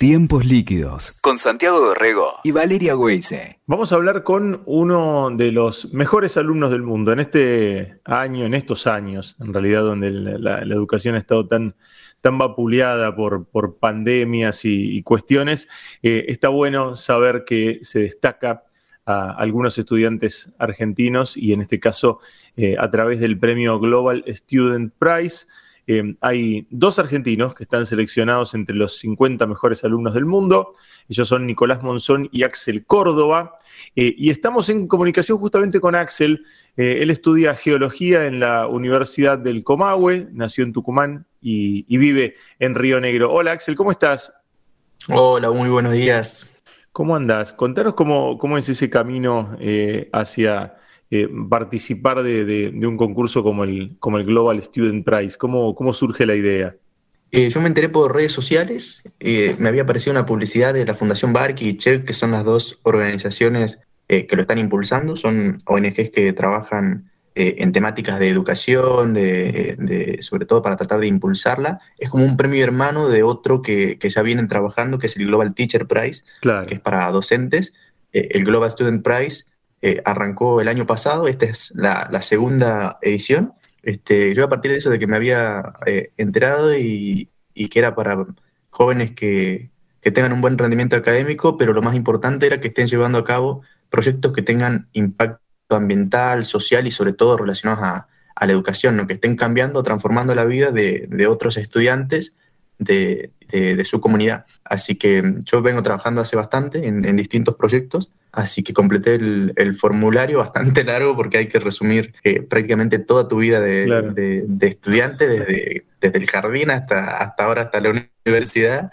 Tiempos líquidos con Santiago Dorrego y Valeria Weise. Vamos a hablar con uno de los mejores alumnos del mundo en este año, en estos años, en realidad, donde la, educación ha estado tan, tan vapuleada por, por pandemias y, cuestiones. Eh, está bueno saber que se destaca a algunos estudiantes argentinos y en este caso eh, a través del premio Global Student Prize. Eh, hay dos argentinos que están seleccionados entre los 50 mejores alumnos del mundo. Ellos son Nicolás Monzón y Axel Córdoba. Eh, y estamos en comunicación justamente con Axel. Eh, él estudia geología en la Universidad del Comahue, nació en Tucumán y, vive en Río Negro. Hola Axel, ¿cómo estás? Hola, muy buenos días. ¿Cómo andas? Contanos cómo, cómo es ese camino hacia eh, participar de, un concurso como el, como el Global Student Prize? ¿Cómo, cómo surge la idea? Eh, yo me enteré por redes sociales, eh, me había aparecido una publicidad de la Fundación Bark y Check, que son las dos organizaciones que lo están impulsando, son ONGs que trabajan en temáticas de educación, de, sobre todo para tratar de impulsarla. Es como un premio hermano de otro que, que ya vienen trabajando, que es el Global Teacher Prize, que es para docentes. el Global Student Prize eh, arrancó el año pasado, esta es la, segunda edición. Este, yo a partir de eso, de que me había eh, enterado y, que era para jóvenes que, tengan un buen rendimiento académico, pero lo más importante era que estén llevando a cabo proyectos que tengan impacto ambiental, social y sobre todo relacionados a, la educación, que estén cambiando, transformando la vida de, otros estudiantes de, su comunidad. Así que yo vengo trabajando hace bastante en distintos proyectos Así que completé el, formulario bastante largo porque hay que resumir eh, prácticamente toda tu vida de, estudiante, desde, desde, el jardín hasta, hasta ahora, hasta la universidad,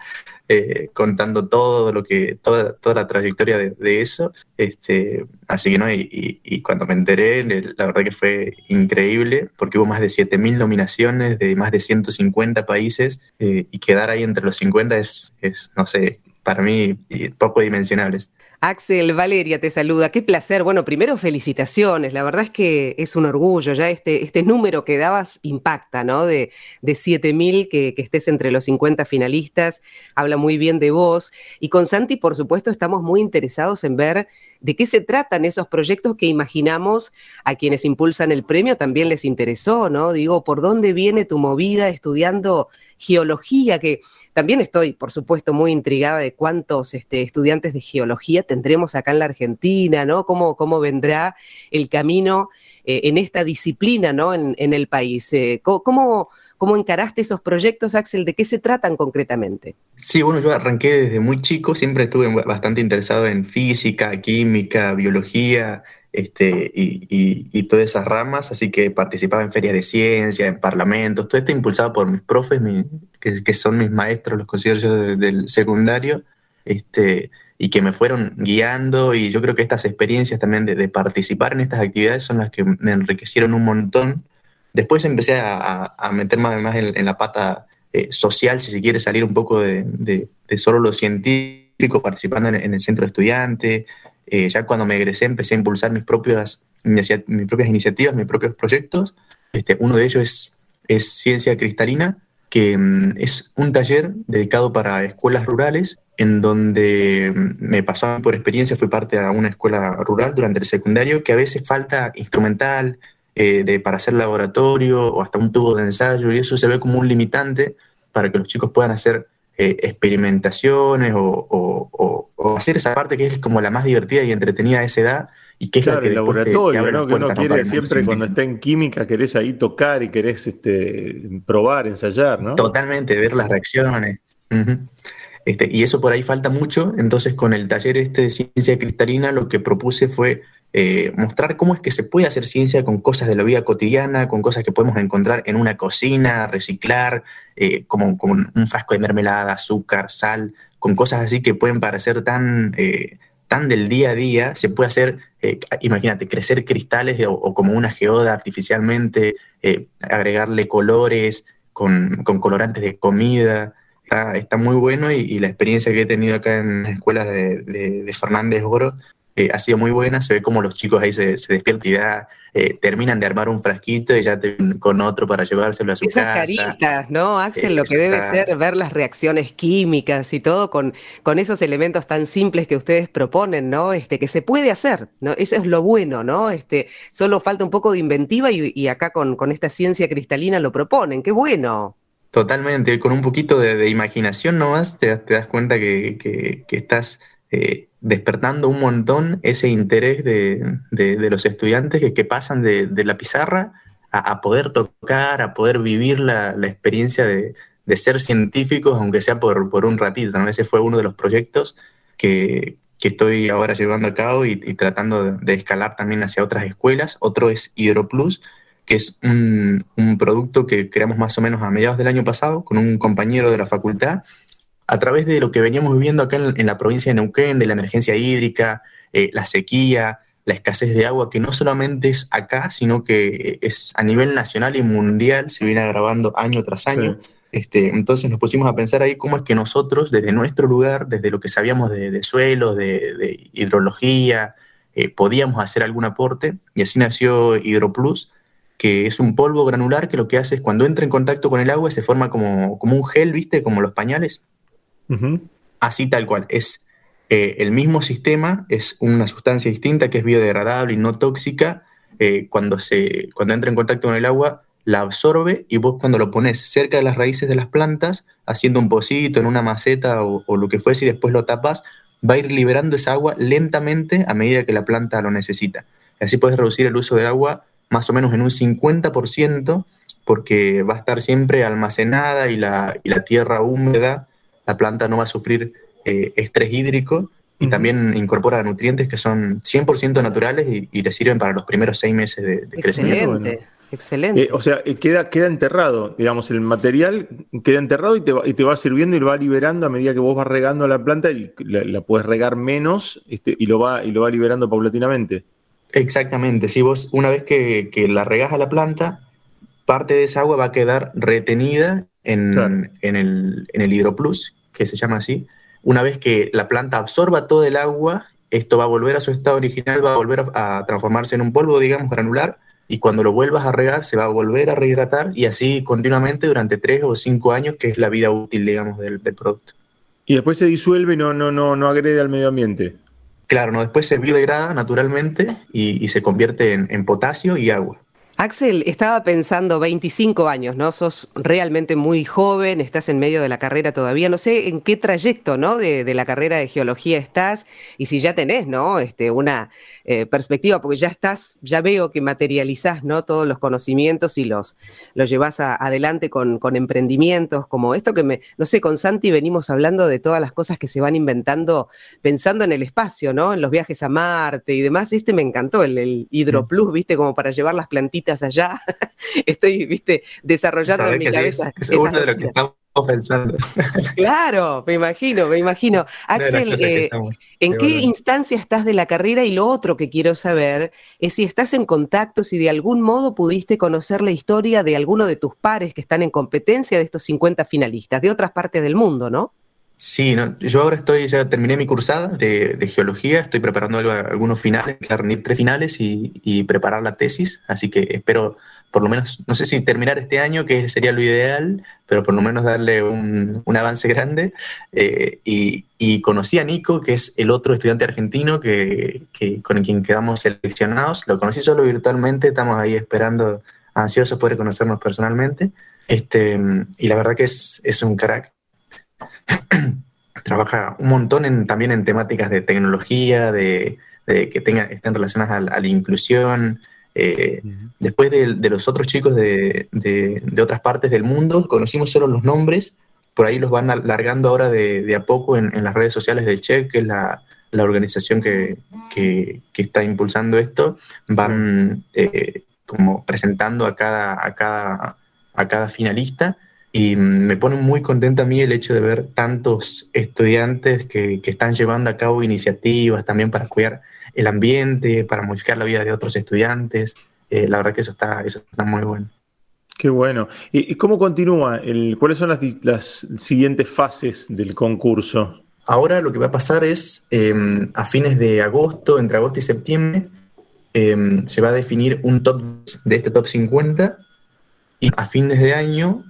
eh, contando todo lo que, toda, toda la trayectoria de, eso. Este, así que no, y, cuando me enteré, la verdad que fue increíble porque hubo más de 7.000 nominaciones de más de 150 países eh, y quedar ahí entre los 50 es, es no sé, para mí poco dimensionables. Axel, Valeria te saluda. Qué placer. Bueno, primero felicitaciones. La verdad es que es un orgullo. Ya este, este número que dabas impacta, ¿no? De, de 7.000 que, que estés entre los 50 finalistas. Habla muy bien de vos. Y con Santi, por supuesto, estamos muy interesados en ver de qué se tratan esos proyectos que imaginamos a quienes impulsan el premio también les interesó, ¿no? Digo, ¿por dónde viene tu movida estudiando geología? Que también estoy, por supuesto, muy intrigada de cuántos este, estudiantes de geología tendremos acá en la Argentina, ¿no? ¿Cómo, cómo vendrá el camino eh, en esta disciplina, ¿no? En, el país. Eh, ¿cómo, ¿Cómo encaraste esos proyectos, Axel? ¿De qué se tratan concretamente? Sí, bueno, yo arranqué desde muy chico, siempre estuve bastante interesado en física, química, biología, este, y, todas esas ramas, así que participaba en ferias de ciencia, en parlamentos, todo esto impulsado por mis profes, que, son mis maestros, los conciertos del secundario, este, y que me fueron guiando, y yo creo que estas experiencias también de, participar en estas actividades son las que me enriquecieron un montón. Después empecé a, a meter más, en, la pata eh, social, si se quiere salir un poco de, solo lo científico, participando en, el centro de estudiantes, eh, ya cuando me egresé empecé a impulsar mis propias, mis propias iniciativas, mis propios proyectos. Este, uno de ellos es, Ciencia Cristalina, que mm, es un taller dedicado para escuelas rurales, en donde mm, me pasó por experiencia, fui parte de una escuela rural durante el secundario, que a veces falta instrumental eh, de, para hacer laboratorio o hasta un tubo de ensayo, y eso se ve como un limitante para que los chicos puedan hacer eh, experimentaciones o, hacer esa parte que es como la más divertida y entretenida de esa edad y que es la que el laboratorio, ¿no? que uno quiere siempre cuando está en química querés ahí tocar y querés este, probar, ensayar, ¿no? Totalmente, ver las reacciones. este, y eso por ahí falta mucho, entonces con el taller este de ciencia cristalina lo que propuse fue eh, mostrar cómo es que se puede hacer ciencia con cosas de la vida cotidiana, con cosas que podemos encontrar en una cocina, reciclar, eh, como, como, un frasco de mermelada, azúcar, sal, con cosas así que pueden parecer tan, eh, tan del día a día, se puede hacer, imagínate, crecer cristales o, como una geoda artificialmente, agregarle colores con, con, colorantes de comida. Está, está muy bueno y, la experiencia que he tenido acá en las escuelas de, de, de Fernández Oro eh, ha sido muy buena. Se ve como los chicos ahí se, se despiertan y ya eh, terminan de armar un frasquito y ya con otro para llevárselo a su Esas casa. caritas, ¿no, Axel? lo que debe ser ver las reacciones químicas y todo con, con esos elementos tan simples que ustedes proponen, ¿no? Este, que se puede hacer, ¿no? Eso es lo bueno, ¿no? Este, solo falta un poco de inventiva y, acá con, con esta ciencia cristalina lo proponen. ¡Qué bueno! Totalmente, con un poquito de, imaginación nomás te, te das cuenta que, que estás eh, despertando un montón ese interés de, los estudiantes que, pasan de, la pizarra a, poder tocar, a poder vivir la, experiencia de, ser científicos, aunque sea por, un ratito. Ese fue uno de los proyectos que, estoy ahora llevando a cabo y, tratando de, escalar también hacia otras escuelas. Otro es HidroPlus, que es un producto que creamos más o menos a mediados del año pasado con un compañero de la facultad a través de lo que veníamos viviendo acá en, la provincia de Neuquén, de la emergencia hídrica, eh, la sequía, la escasez de agua, que no solamente es acá, sino que es a nivel nacional y mundial, se viene agravando año tras año. Este, entonces nos pusimos a pensar ahí cómo es que nosotros, desde nuestro lugar, desde lo que sabíamos de, suelo, de, hidrología, eh, podíamos hacer algún aporte, y así nació HidroPlus, que es un polvo granular que lo que hace es cuando entra en contacto con el agua se forma como, como un gel, ¿viste? Como los pañales. Así tal cual. Es eh, el mismo sistema, es una sustancia distinta que es biodegradable y no tóxica. Eh, cuando, se, cuando entra en contacto con el agua, la absorbe y vos cuando lo pones cerca de las raíces de las plantas, haciendo un pocito en una maceta o, lo que fuese y después lo tapas, va a ir liberando esa agua lentamente a medida que la planta lo necesita. así puedes reducir el uso de agua más o menos en un 50% porque va a estar siempre almacenada y la, y la tierra húmeda la planta no va a sufrir eh, estrés hídrico y también incorpora nutrientes que son 100% naturales y, le sirven para los primeros seis meses de, crecimiento. Excelente. Eh, o sea, eh, queda, queda enterrado, digamos, el material queda enterrado y te, va, y te va sirviendo y lo va liberando a medida que vos vas regando la planta y la, puedes regar menos este, y, lo va, y lo va liberando paulatinamente. Exactamente, si vos una vez que, la regás a la planta, parte de esa agua va a quedar retenida en, en, el, en el hidroplus que se llama así, una vez que la planta absorba todo el agua, esto va a volver a su estado original, va a volver a, transformarse en un polvo, digamos, granular, y cuando lo vuelvas a regar se va a volver a rehidratar y así continuamente durante tres o cinco años, que es la vida útil, digamos, del, producto. Y después se disuelve y no, no, no, no agrede al medio ambiente. Claro, no, después se biodegrada naturalmente y, se convierte en potasio y agua. Axel, estaba pensando 25 años, ¿no? Sos realmente muy joven, estás en medio de la carrera todavía, no sé en qué trayecto, ¿no? De, de la carrera de geología estás y si ya tenés, ¿no? Este, una eh, perspectiva, porque ya estás, ya veo que materializás ¿no? todos los conocimientos y los, los llevas adelante con, con, emprendimientos como esto que me, no sé, con Santi venimos hablando de todas las cosas que se van inventando pensando en el espacio, ¿no? En los viajes a Marte y demás. Este me encantó, el, el Hidroplus, ¿viste? Como para llevar las plantitas allá. Estoy, ¿viste? Desarrollando en mi cabeza. Es, uno de lo que estamos pensando. Claro, me imagino, me imagino. Axel, eh, ¿en qué instancia estás de la carrera? Y lo otro que quiero saber es si estás en contacto, si de algún modo pudiste conocer la historia de alguno de tus pares que están en competencia de estos 50 finalistas, de otras partes del mundo, ¿no? Sí, yo ahora estoy, ya terminé mi cursada de, geología, estoy preparando algunos finales, tres finales y, y preparar la tesis, así que espero por lo menos, no sé si terminar este año, que sería lo ideal, pero por lo menos darle un, avance grande. Eh, y, conocí a Nico, que es el otro estudiante argentino que, con quien quedamos seleccionados. Lo conocí solo virtualmente, estamos ahí esperando, ansiosos poder conocernos personalmente. Este, y la verdad que es, es un crack. Trabaja un montón en, también en temáticas de tecnología, de, que tenga, estén relacionadas a la inclusión. Eh, después de, los otros chicos de, otras partes del mundo, conocimos solo los nombres, por ahí los van alargando ahora de, a poco en, las redes sociales de Check, que es la, organización que, está impulsando esto, van eh, como presentando a cada, a, cada, a cada finalista. Y me pone muy contento a mí el hecho de ver tantos estudiantes que, que están llevando a cabo iniciativas también para cuidar el ambiente, para modificar la vida de otros estudiantes. Eh, la verdad que eso está, eso está muy bueno. Qué bueno. ¿Y, cómo continúa? El, ¿Cuáles son las, las, siguientes fases del concurso? ahora lo que va a pasar es em, a fines de agosto, entre agosto y septiembre, em, se va a definir un top de este top 50 y a fines de año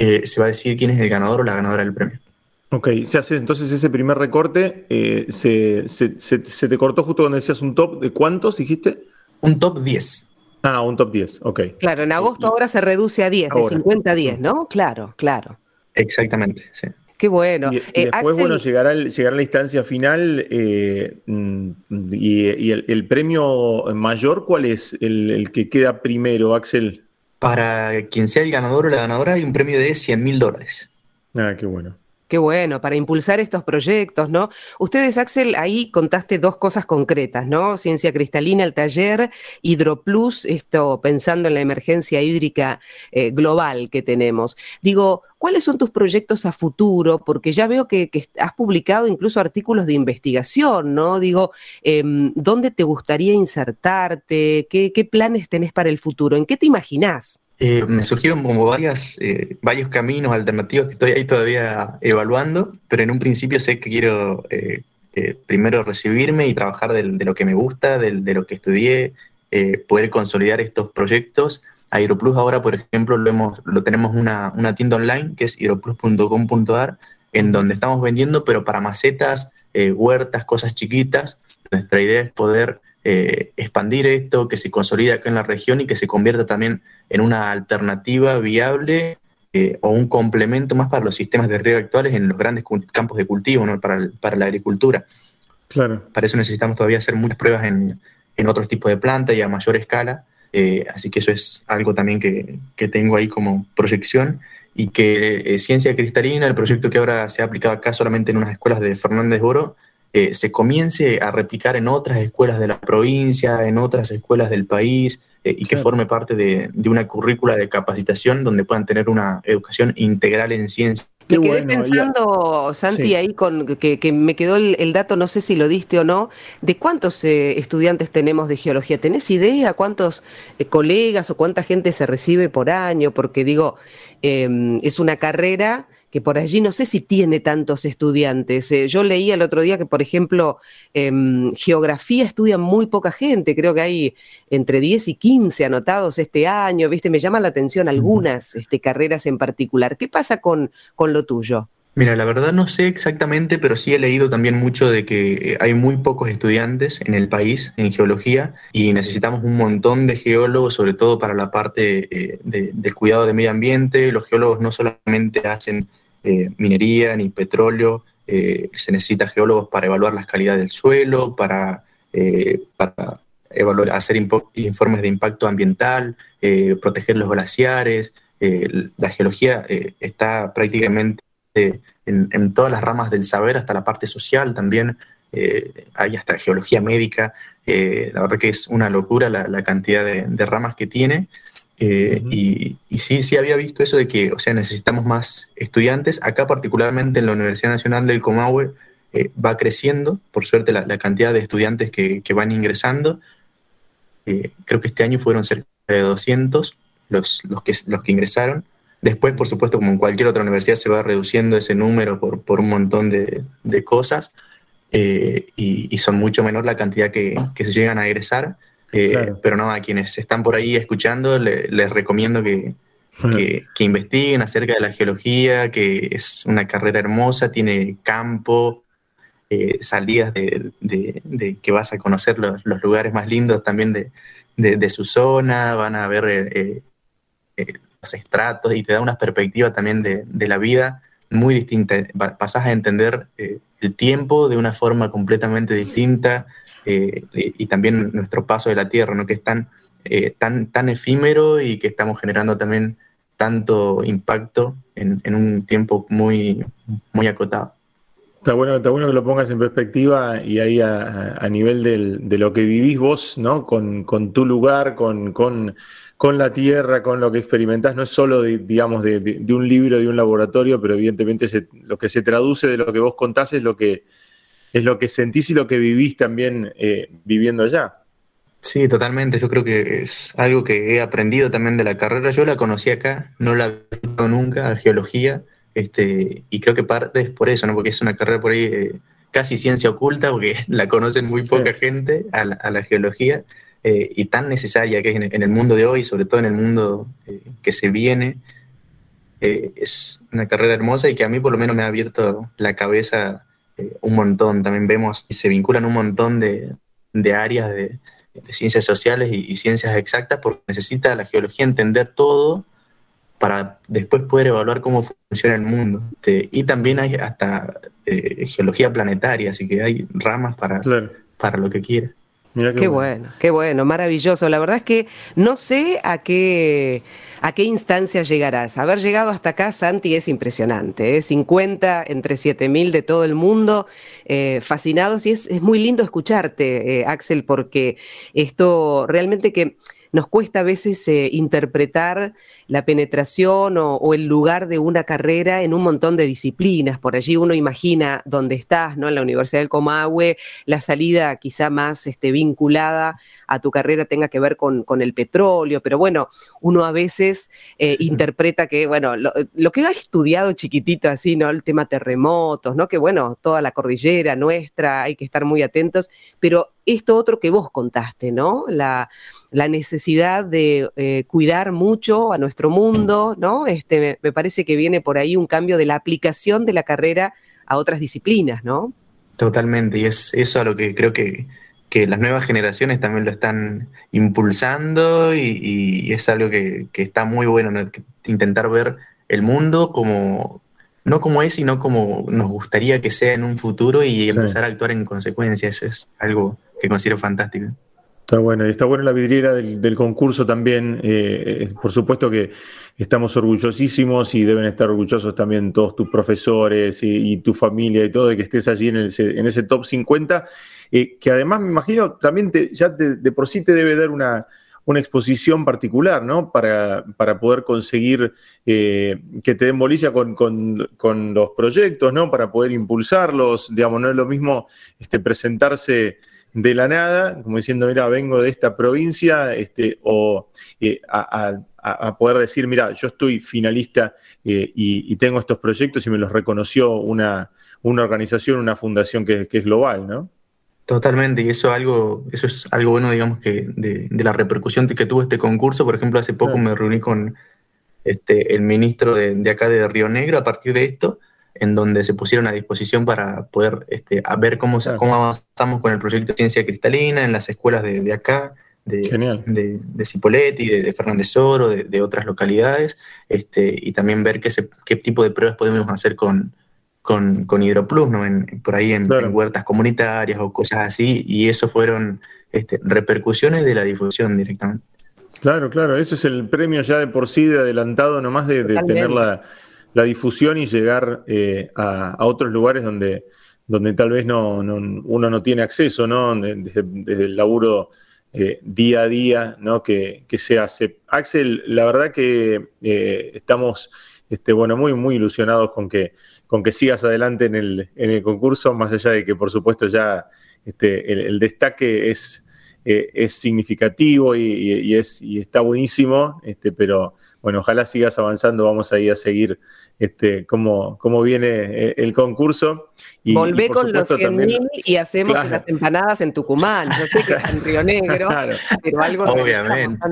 eh, se va a decir quién es el ganador o la ganadora del premio. Ok, se hace entonces ese primer recorte, eh, se, se, te cortó justo cuando decías un top de cuántos, dijiste? Un top 10. Ah, un top 10, ok. Claro, en agosto ahora se reduce a 10, de 50 a 10, ¿no? Claro, claro. Exactamente, sí. Qué bueno. Y, eh, después, bueno, llegará, llegará la instancia final mm, y, el, premio mayor, ¿cuál es el, el que queda primero, Axel? Para quien sea el ganador o la ganadora hay un premio de 100 mil dólares. Ah, qué bueno. Qué bueno, para impulsar estos proyectos, ¿no? Ustedes, Axel, ahí contaste dos cosas concretas, ¿no? Ciencia cristalina, el taller, Hidroplus, esto pensando en la emergencia hídrica eh, global que tenemos. Digo, ¿cuáles son tus proyectos a futuro? Porque ya veo que, has publicado incluso artículos de investigación, ¿no? Digo, em, ¿dónde te gustaría insertarte? ¿Qué, ¿Qué planes tenés para el futuro? ¿En qué te imaginás? Eh, me surgieron como varias, eh, varios caminos alternativos que estoy ahí todavía evaluando, pero en un principio sé que quiero eh, primero recibirme y trabajar de, lo que me gusta, de, lo que estudié, poder consolidar estos proyectos. Aeroplus ahora, por ejemplo, lo, hemos, lo tenemos una, una tienda online que es aeroplus.com.ar, en donde estamos vendiendo, pero para macetas, huertas, cosas chiquitas. Nuestra idea es poder eh, expandir esto, que se consolide acá en la región y que se convierta también en una alternativa viable eh, o un complemento más para los sistemas de riego actuales en los grandes campos de cultivo, para, para, la agricultura. Claro. Para eso necesitamos todavía hacer muchas pruebas en, en otros tipos de plantas y a mayor escala. Eh, así que eso es algo también que, que tengo ahí como proyección y que Ciencia Cristalina, el proyecto que ahora se ha aplicado acá solamente en unas escuelas de Fernández Oro, eh, se comience a replicar en otras escuelas de la provincia, en otras escuelas del país, eh, y que forme parte de, una currícula de capacitación donde puedan tener una educación integral en ciencia. Me quedé pensando, Santi, ahí con que, me quedó el, dato, no sé si lo diste o no, de cuántos eh, estudiantes tenemos de geología. ¿Tenés idea cuántos colegas o cuánta gente se recibe por año? Porque digo, em, es una carrera que por allí no sé si tiene tantos estudiantes. Eh, yo leí el otro día que, por ejemplo, em, geografía estudia muy poca gente, creo que hay entre 10 y 15 anotados este año, ¿viste? Me llaman la atención algunas este, carreras en particular. ¿Qué pasa con, con lo tuyo? Mira, la verdad no sé exactamente, pero sí he leído también mucho de que eh, hay muy pocos estudiantes en el país en geología y necesitamos un montón de geólogos, sobre todo para la parte eh, del cuidado del medio ambiente. Los geólogos no solamente hacen eh, minería ni petróleo, se necesita geólogos para evaluar las calidades del suelo, para, para evaluar, hacer informes de impacto ambiental, proteger los glaciares. la geología está prácticamente en, todas las ramas del saber, hasta la parte social también, eh, hay hasta geología médica, eh, la verdad que es una locura la, cantidad de, ramas que tiene. Eh, y, sí, sí había visto eso de que, o sea, necesitamos más estudiantes. Acá particularmente en la Universidad Nacional del Comahue va creciendo, por suerte, la, cantidad de estudiantes que, van ingresando. creo que este año fueron cerca de 200 los, los, que, los que ingresaron. Después, por supuesto, como en cualquier otra universidad, se va reduciendo ese número por, un montón de, cosas eh, y, son mucho menor la cantidad que, se llegan a egresar. Eh, pero no, a quienes están por ahí escuchando, les recomiendo que, investiguen acerca de la geología, que es una carrera hermosa, tiene campo, eh, salidas de, que vas a conocer los, lugares más lindos también de, su zona, van a ver los estratos y te da una perspectiva también de, la vida muy distinta. Pasas a entender eh, el tiempo de una forma completamente distinta eh, y, también nuestro paso de la Tierra, ¿no? que es tan, eh, tan, efímero y que estamos generando también tanto impacto en, un tiempo muy, muy acotado. Está bueno, que lo pongas en perspectiva y ahí a, nivel de lo que vivís vos, ¿no? Con, tu lugar, con con la tierra, con lo que experimentás, no es solo, de, digamos, de, un libro, de un laboratorio, pero evidentemente lo que se traduce de lo que vos contás es lo que, es lo que sentís y lo que vivís también eh, viviendo allá. Sí, totalmente. Yo creo que es algo que he aprendido también de la carrera. Yo la conocí acá, no la he visto nunca, geología. Este, y creo que parte es por eso, ¿no? Porque es una carrera por ahí eh, casi ciencia oculta, porque la conocen muy poca gente a la, geología, eh, y tan necesaria que es en, el mundo de hoy, sobre todo en el mundo eh, que se viene. es una carrera hermosa y que a mí por lo menos me ha abierto la cabeza un montón. También vemos y se vinculan un montón de, de áreas de, de ciencias sociales y, ciencias exactas porque necesita la geología entender todo para después poder evaluar cómo funciona el mundo. Este, y también hay hasta eh, geología planetaria, así que hay ramas para, para lo que qué, bueno. qué bueno, maravilloso. La verdad es que no sé a qué, a qué instancia llegarás. Haber llegado hasta acá, Santi, es impresionante. ¿eh? 50 entre 7000 de todo el mundo, eh, fascinados. Y es, es, muy lindo escucharte, eh, Axel, porque esto realmente que nos cuesta a veces eh, interpretar la penetración o, el lugar de una carrera en un montón de disciplinas. Por allí uno imagina dónde estás, ¿no? En la Universidad del Comahue, la salida quizá más este, vinculada a tu carrera tenga que ver con, el petróleo, pero bueno, uno a veces eh, interpreta que, bueno, lo, que ha estudiado chiquitito así, ¿no? El tema terremotos, ¿no? Que bueno, toda la cordillera nuestra, hay que estar muy atentos, pero esto otro que vos contaste, ¿no? La, necesidad de eh, cuidar mucho a nuestro mundo, ¿no? Este, me, parece que viene por ahí un cambio de la aplicación de la carrera a otras disciplinas, ¿no? Totalmente, y es eso a lo que creo que, las nuevas generaciones también lo están impulsando y, es algo que, está muy bueno, intentar ver el mundo como, no como es, sino como nos gustaría que sea en un futuro y empezar a actuar en consecuencia. Eso es algo que considero fantástico. Está bueno, y está bueno la vidriera del, concurso también. Eh, eh, por supuesto que estamos orgullosísimos y deben estar orgullosos también todos tus profesores y, tu familia y todo de que estés allí en, en ese top 50, eh, que además me imagino también ya de, por sí te debe dar una, una exposición particular, ¿no? Para, para poder conseguir que te den bolilla con, con, los proyectos, ¿no? Para poder impulsarlos. Digamos, no es lo mismo este, presentarse de la nada, como diciendo, mira, vengo de esta provincia, este, o eh, a, poder decir, mira, yo estoy finalista eh, y, tengo estos proyectos y me los reconoció una, una organización, una fundación que, es global, ¿no? Totalmente, y eso, algo, eso es algo bueno, digamos, que de, la repercusión que tuvo este concurso. Por ejemplo, hace poco me reuní con este, el ministro de, de acá de Río Negro a partir de esto, en donde se pusieron a disposición para poder este, a ver cómo, cómo avanzamos con el proyecto de ciencia cristalina en las escuelas de, de acá, de, de, de, Cipoletti, de, Fernández Oro, de, otras localidades, este, y también ver qué, qué tipo de pruebas podemos hacer con, con, con Hidroplus, ¿no? por ahí en, huertas comunitarias o cosas así, y eso fueron este, repercusiones de la difusión directamente. Claro, claro, ese es el premio ya de por sí de adelantado nomás de, de tener la la difusión y llegar eh, a, otros lugares donde, donde tal vez no, uno no tiene acceso, ¿no? Desde, el laburo eh, día a día ¿no? que, se hace. Axel, la verdad que eh, estamos este, bueno, muy, muy ilusionados con que, con que sigas adelante en el, en el concurso, más allá de que por supuesto ya este, el, destaque es, es significativo y, es, y está buenísimo, este, pero bueno, ojalá sigas avanzando, vamos a ir a seguir este, cómo, cómo viene eh, el concurso. Y, Volvé con los 100.000 y hacemos unas empanadas en Tucumán, yo sé que es en Río Negro, pero algo Obviamente.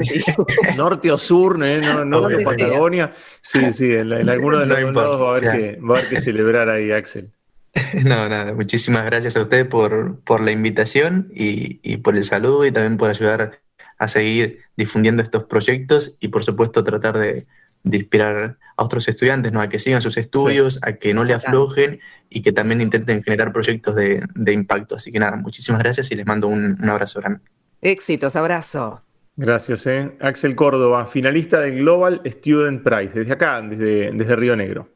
Norte o sur, ¿eh? no, norte Patagonia. Sí, sí, en, alguno de los lados va a, haber que, va a haber que celebrar ahí, Axel. No, nada, muchísimas gracias a usted por, por la invitación y, y, por el saludo y también por ayudar a seguir difundiendo estos proyectos y por supuesto tratar de, inspirar a otros estudiantes, ¿no? a que sigan sus estudios, a que no le aflojen y que también intenten generar proyectos de, impacto. Así que nada, muchísimas gracias y les mando un, abrazo grande. Éxitos, abrazo. Gracias, eh. Axel Córdoba, finalista del Global Student Prize, desde acá, desde, desde Río Negro.